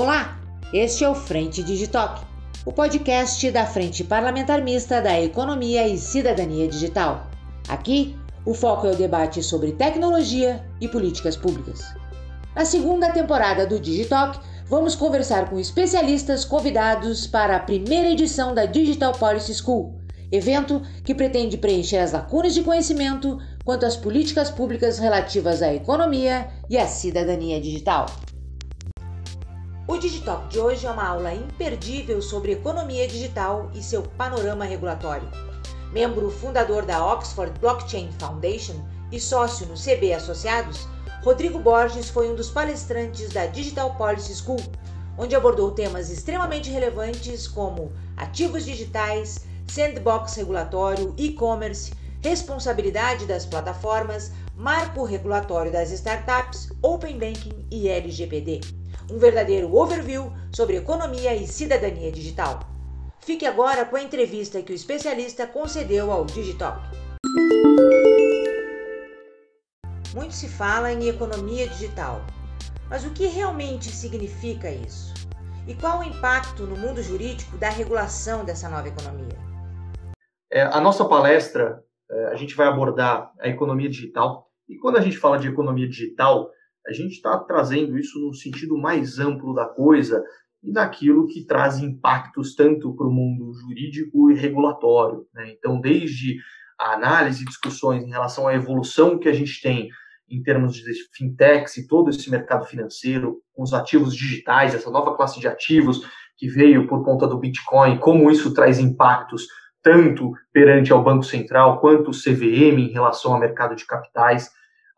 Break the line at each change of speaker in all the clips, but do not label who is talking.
Olá, este é o Frente Digitalk, o podcast da Frente Parlamentar Mista da Economia e Cidadania Digital. Aqui, o foco é o debate sobre tecnologia e políticas públicas. Na segunda temporada do Digitalk, vamos conversar com especialistas convidados para a primeira edição da Digital Policy School, evento que pretende preencher as lacunas de conhecimento quanto às políticas públicas relativas à economia e à cidadania digital. Digitalk de hoje é uma aula imperdível sobre economia digital e seu panorama regulatório. Membro fundador da Oxford Blockchain Foundation e sócio no CB Associados, Rodrigo Borges foi um dos palestrantes da Digital Policy School, onde abordou temas extremamente relevantes como ativos digitais, sandbox regulatório, e-commerce, responsabilidade das plataformas, marco regulatório das startups, open banking e LGPD um verdadeiro overview sobre economia e cidadania digital. Fique agora com a entrevista que o especialista concedeu ao Digitalk. Muito se fala em economia digital, mas o que realmente significa isso? E qual o impacto no mundo jurídico da regulação dessa nova economia?
É, a nossa palestra, é, a gente vai abordar a economia digital. E quando a gente fala de economia digital, a gente está trazendo isso no sentido mais amplo da coisa e daquilo que traz impactos tanto para o mundo jurídico e regulatório. Né? Então, desde a análise e discussões em relação à evolução que a gente tem em termos de fintechs e todo esse mercado financeiro, com os ativos digitais, essa nova classe de ativos que veio por conta do Bitcoin, como isso traz impactos tanto perante ao Banco Central quanto o CVM em relação ao mercado de capitais.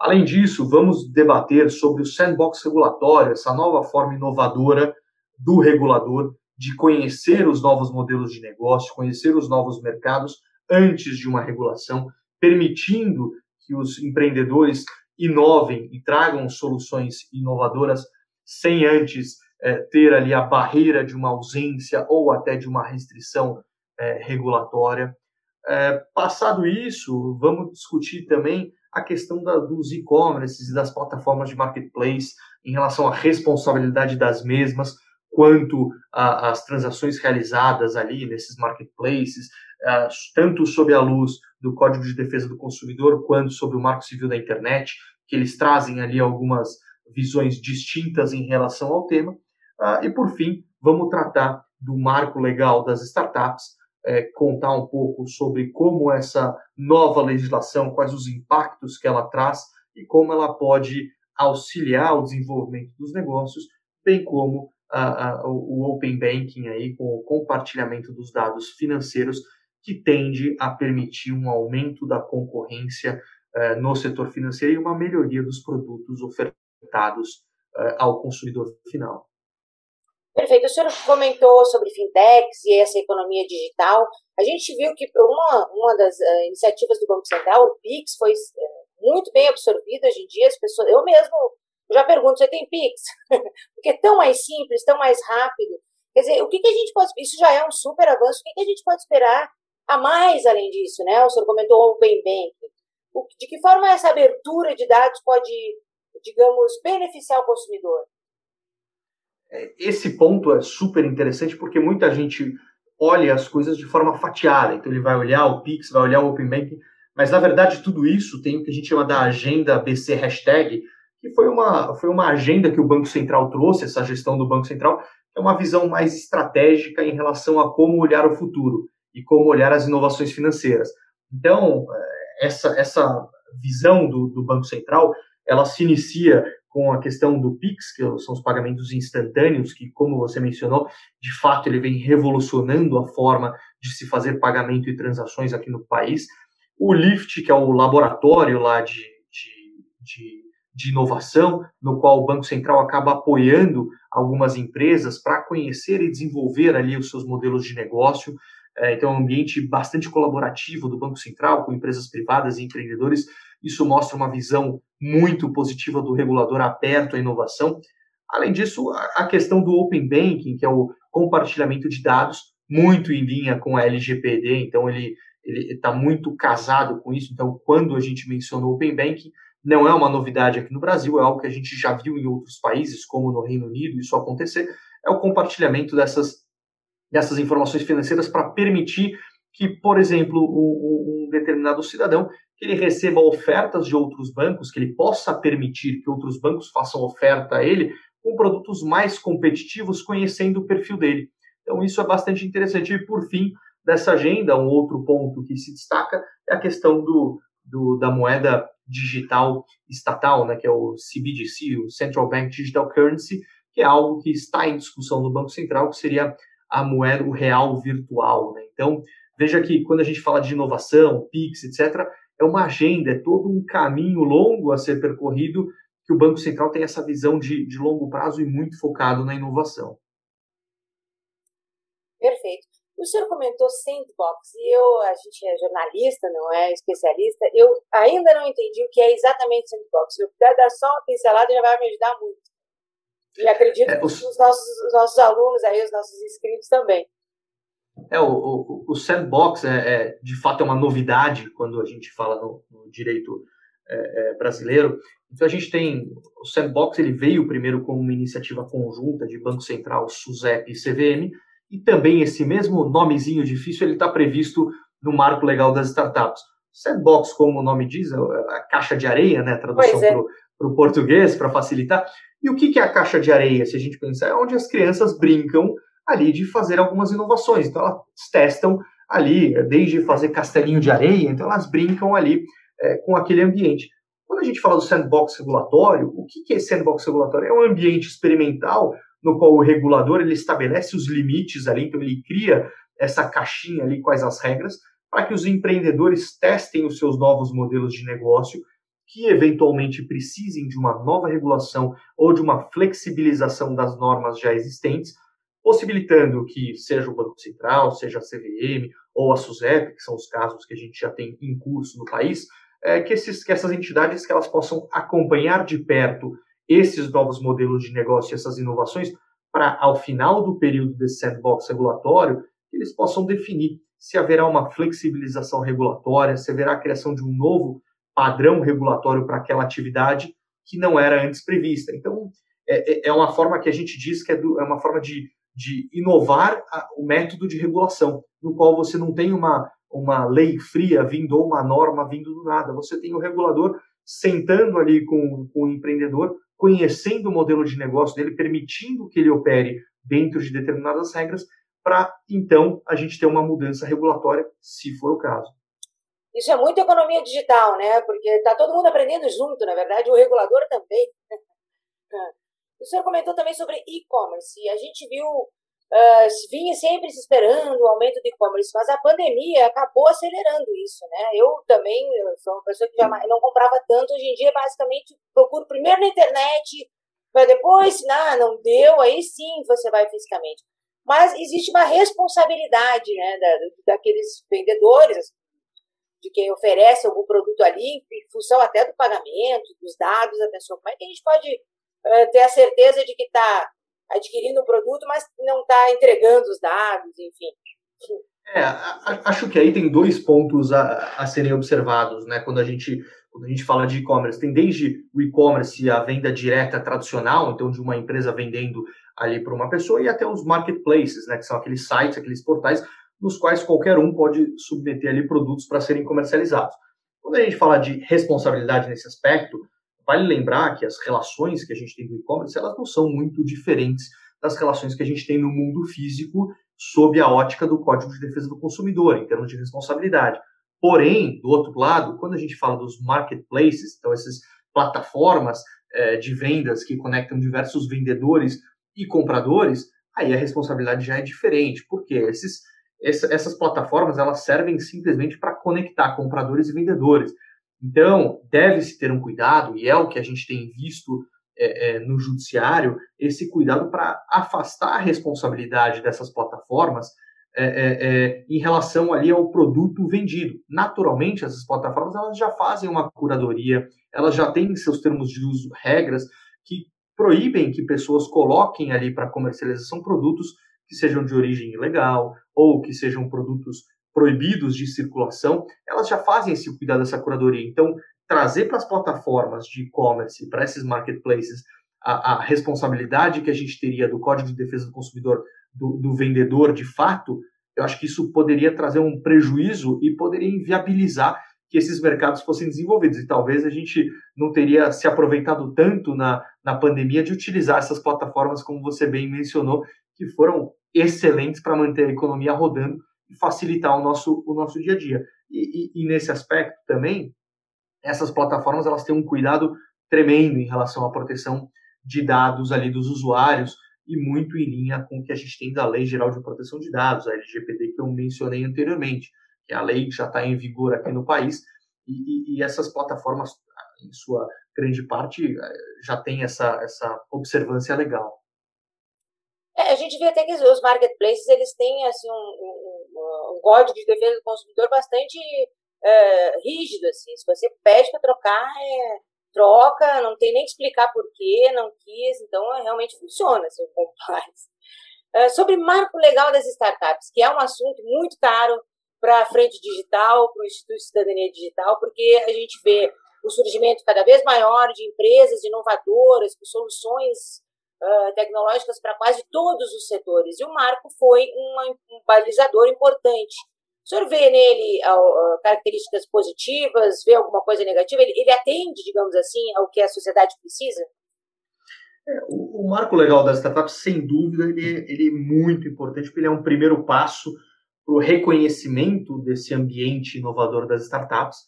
Além disso, vamos debater sobre o sandbox regulatório, essa nova forma inovadora do regulador de conhecer os novos modelos de negócio, conhecer os novos mercados antes de uma regulação, permitindo que os empreendedores inovem e tragam soluções inovadoras sem antes é, ter ali a barreira de uma ausência ou até de uma restrição é, regulatória. É, passado isso, vamos discutir também a questão da, dos e-commerces e das plataformas de marketplace em relação à responsabilidade das mesmas, quanto às transações realizadas ali nesses marketplaces, uh, tanto sob a luz do Código de Defesa do Consumidor, quanto sobre o Marco Civil da Internet, que eles trazem ali algumas visões distintas em relação ao tema. Uh, e, por fim, vamos tratar do marco legal das startups, é, contar um pouco sobre como essa nova legislação, quais os impactos que ela traz e como ela pode auxiliar o desenvolvimento dos negócios, bem como a, a, o Open Banking aí, com o compartilhamento dos dados financeiros, que tende a permitir um aumento da concorrência eh, no setor financeiro e uma melhoria dos produtos ofertados eh, ao consumidor final.
Perfeito. O senhor comentou sobre fintechs e essa economia digital. A gente viu que uma, uma das uh, iniciativas do Banco Central, o PIX, foi uh, muito bem absorvido hoje em dia. As pessoas, eu mesmo já pergunto, você tem PIX? Porque é tão mais simples, tão mais rápido. Quer dizer, o que, que a gente pode... Isso já é um super avanço. O que, que a gente pode esperar a mais além disso? Né? O senhor comentou o Open Banking. De que forma essa abertura de dados pode, digamos, beneficiar o consumidor?
Esse ponto é super interessante porque muita gente olha as coisas de forma fatiada. Então, ele vai olhar o Pix, vai olhar o Open Banking, mas na verdade tudo isso tem o que a gente chama da agenda BC Hashtag, que foi uma, foi uma agenda que o Banco Central trouxe, essa gestão do Banco Central, que é uma visão mais estratégica em relação a como olhar o futuro e como olhar as inovações financeiras. Então, eh, essa, essa visão do, do Banco Central, ela se inicia com a questão do Pix, que são os pagamentos instantâneos, que, como você mencionou, de fato ele vem revolucionando a forma de se fazer pagamento e transações aqui no país. O Lift, que é o laboratório lá de, de, de, de inovação, no qual o Banco Central acaba apoiando algumas empresas para conhecer e desenvolver ali os seus modelos de negócio. É, então, é um ambiente bastante colaborativo do Banco Central com empresas privadas e empreendedores isso mostra uma visão muito positiva do regulador aberto à inovação. Além disso, a questão do Open Banking, que é o compartilhamento de dados, muito em linha com a LGPD, então ele está muito casado com isso. Então, quando a gente mencionou Open Banking, não é uma novidade aqui no Brasil, é algo que a gente já viu em outros países, como no Reino Unido, isso acontecer. é o compartilhamento dessas, dessas informações financeiras para permitir que, por exemplo, um, um, determinado cidadão que ele receba ofertas de outros bancos, que ele possa permitir que outros bancos façam oferta a ele com produtos mais competitivos, conhecendo o perfil dele. Então, isso é bastante interessante. E, por fim, dessa agenda, um outro ponto que se destaca é a questão do, do, da moeda digital estatal, né, que é o CBDC, o Central Bank Digital Currency, que é algo que está em discussão no Banco Central, que seria a moeda, o real virtual. Né? Então, veja que quando a gente fala de inovação, PIX, etc., é uma agenda, é todo um caminho longo a ser percorrido, que o Banco Central tem essa visão de, de longo prazo e muito focado na inovação.
Perfeito. O senhor comentou sandbox e eu, a gente é jornalista, não é especialista, eu ainda não entendi o que é exatamente sandbox. Se eu puder dar só uma pincelada, já vai me ajudar muito. E acredito é, os... que os nossos, os nossos alunos aí, os nossos inscritos também.
É, o, o, o sandbox é, é, de fato é uma novidade quando a gente fala no, no direito é, é, brasileiro. Então a gente tem o sandbox, ele veio primeiro como uma iniciativa conjunta de Banco Central, SUSEP e CVM, e também esse mesmo nomezinho difícil ele está previsto no marco legal das startups. Sandbox, como o nome diz, é a caixa de areia, né? Tradução para o português, para facilitar. E o que, que é a caixa de areia, se a gente pensar? É onde as crianças brincam ali de fazer algumas inovações. Então, elas testam ali, desde fazer castelinho de areia, então elas brincam ali é, com aquele ambiente. Quando a gente fala do sandbox regulatório, o que, que é sandbox regulatório? É um ambiente experimental no qual o regulador ele estabelece os limites ali, então ele cria essa caixinha ali, quais as regras, para que os empreendedores testem os seus novos modelos de negócio, que eventualmente precisem de uma nova regulação ou de uma flexibilização das normas já existentes, possibilitando que seja o Banco Central, seja a CVM ou a SUSEP, que são os casos que a gente já tem em curso no país, é, que, esses, que essas entidades que elas possam acompanhar de perto esses novos modelos de negócio, essas inovações, para, ao final do período desse sandbox regulatório, eles possam definir se haverá uma flexibilização regulatória, se haverá a criação de um novo padrão regulatório para aquela atividade que não era antes prevista. Então, é, é, é uma forma que a gente diz que é, do, é uma forma de, de inovar a, o método de regulação, no qual você não tem uma, uma lei fria vindo ou uma norma vindo do nada. Você tem o regulador sentando ali com, com o empreendedor, conhecendo o modelo de negócio dele, permitindo que ele opere dentro de determinadas regras, para então a gente ter uma mudança regulatória, se for o caso.
Isso é muito economia digital, né? Porque está todo mundo aprendendo junto, na verdade, o regulador também. o senhor comentou também sobre e-commerce. A gente viu uh, vinha sempre se esperando o aumento do e-commerce, mas a pandemia acabou acelerando isso, né? Eu também eu sou uma pessoa que jamais não comprava tanto, hoje em dia basicamente procuro primeiro na internet, para depois, se não, não deu, aí sim você vai fisicamente. Mas existe uma responsabilidade, né, da, daqueles vendedores, de quem oferece algum produto ali, em função até do pagamento, dos dados da pessoa. Como é que a gente pode uh, ter a certeza de que está adquirindo um produto, mas não está entregando os dados, enfim.
É, acho que aí tem dois pontos a, a serem observados, né? Quando a gente quando a gente fala de e-commerce, tem desde o e-commerce a venda direta tradicional, então de uma empresa vendendo ali para uma pessoa, e até os marketplaces, né? Que são aqueles sites, aqueles portais nos quais qualquer um pode submeter ali produtos para serem comercializados. Quando a gente fala de responsabilidade nesse aspecto, Vale lembrar que as relações que a gente tem do e-commerce, elas não são muito diferentes das relações que a gente tem no mundo físico sob a ótica do Código de Defesa do Consumidor, em termos de responsabilidade. Porém, do outro lado, quando a gente fala dos marketplaces, então essas plataformas é, de vendas que conectam diversos vendedores e compradores, aí a responsabilidade já é diferente, porque esses, essas plataformas elas servem simplesmente para conectar compradores e vendedores. Então, deve-se ter um cuidado, e é o que a gente tem visto é, é, no judiciário, esse cuidado para afastar a responsabilidade dessas plataformas é, é, é, em relação ali ao produto vendido. Naturalmente, essas plataformas elas já fazem uma curadoria, elas já têm em seus termos de uso regras que proíbem que pessoas coloquem ali para comercialização produtos que sejam de origem ilegal ou que sejam produtos proibidos de circulação, elas já fazem esse cuidado dessa curadoria. Então, trazer para as plataformas de e-commerce, para esses marketplaces, a, a, responsabilidade que a gente teria do Código de Defesa do Consumidor do, do vendedor de fato, eu acho que isso poderia trazer um prejuízo e poderia inviabilizar que esses mercados fossem desenvolvidos. E talvez a gente não teria se aproveitado tanto na, na pandemia de utilizar essas plataformas, como você bem mencionou, que foram excelentes para manter a economia rodando facilitar o nosso, o nosso dia a dia. E, e, e nesse aspecto também, essas plataformas elas têm um cuidado tremendo em relação à proteção de dados ali dos usuários, e muito em linha com o que a gente tem da Lei Geral de Proteção de Dados, a LGPD, que eu mencionei anteriormente, que é a lei que já está em vigor aqui no país, e, e, essas plataformas, em sua grande parte, eh, já tem essa, essa observância legal.
É, a gente vê até que os marketplaces eles têm assim, um código de defesa do consumidor bastante é, rígido. Assim. Se você pede para trocar, é, troca, não tem nem que explicar por quê, não quis, então é, realmente funciona seu compliance. É, sobre marco legal das startups, que é um assunto muito caro para a frente digital, para o Instituto de Cidadania Digital, porque a gente vê o surgimento cada vez maior de empresas inovadoras, com soluções uh, tecnológicas para quase todos os setores. E o marco foi um, balizador importante o senhor vê nele uh, características positivas, vê alguma coisa negativa? Ele, ele atende, digamos assim, ao que a sociedade precisa?
É, o, o, marco legal das startups, sem dúvida, ele, ele é muito importante, porque ele é um primeiro passo para o reconhecimento desse ambiente inovador das startups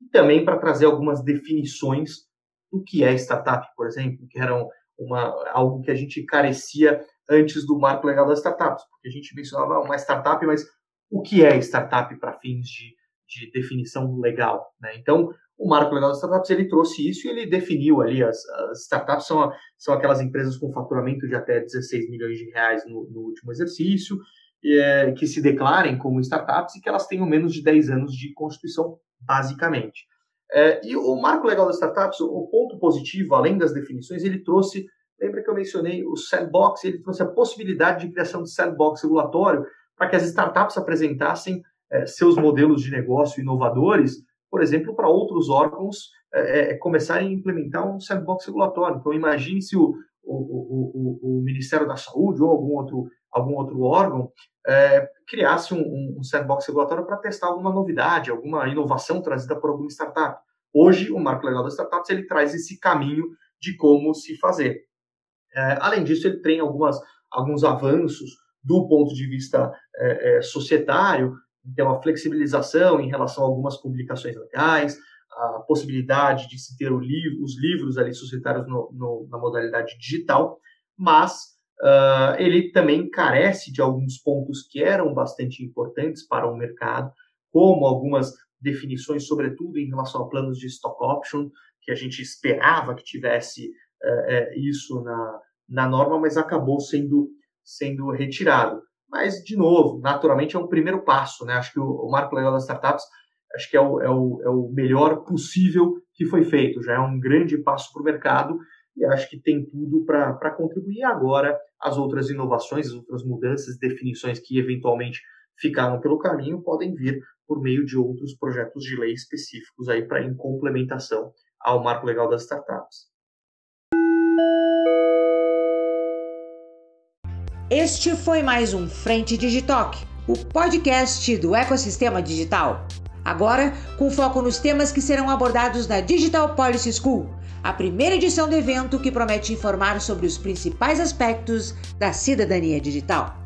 e também para trazer algumas definições do que é startup, por exemplo, que eram uma, algo que a gente carecia antes do marco legal das startups, porque a gente mencionava uma startup, mas o que é startup para fins de, de definição legal. Né? Então, o Marco Legal das Startups ele trouxe isso e ele definiu ali as, as startups são, são aquelas empresas com faturamento de até 16 milhões de reais no, no último exercício, é, que se declarem como startups e que elas tenham menos de 10 anos de constituição, basicamente. É, e o Marco Legal das Startups, o ponto positivo, além das definições, ele trouxe, lembra que eu mencionei o sandbox, ele trouxe a possibilidade de criação de sandbox regulatório para que as startups apresentassem é, seus modelos de negócio inovadores, por exemplo, para outros órgãos é, é, começarem a implementar um sandbox regulatório. Então, imagine se o, o, o, o, Ministério da Saúde ou algum outro, algum outro órgão é, criasse um, um sandbox regulatório para testar alguma novidade, alguma inovação trazida por alguma startup. Hoje, o Marco Legal das Startups ele traz esse caminho de como se fazer. É, além disso, ele tem algumas, alguns avanços do ponto de vista é, é, societário, tem uma flexibilização em relação a algumas publicações legais, a possibilidade de se ter livro, os livros ali societários no, no, na modalidade digital, mas uh, ele também carece de alguns pontos que eram bastante importantes para o mercado, como algumas definições, sobretudo em relação a planos de stock option, que a gente esperava que tivesse uh, isso na, na norma, mas acabou sendo sendo retirado. Mas, de novo, naturalmente é um primeiro passo, né? Acho que o, o Marco Legal das Startups acho que é o, é, o, é o melhor possível que foi feito. Já é um grande passo para o mercado e acho que tem tudo para contribuir agora as outras inovações, as outras mudanças, definições que eventualmente ficaram pelo caminho podem vir por meio de outros projetos de lei específicos aí para em complementação ao marco legal das startups.
Este foi mais um Frente Digitalk, o podcast do ecossistema digital. Agora, com foco nos temas que serão abordados na Digital Policy School, a primeira edição do evento que promete informar sobre os principais aspectos da cidadania digital.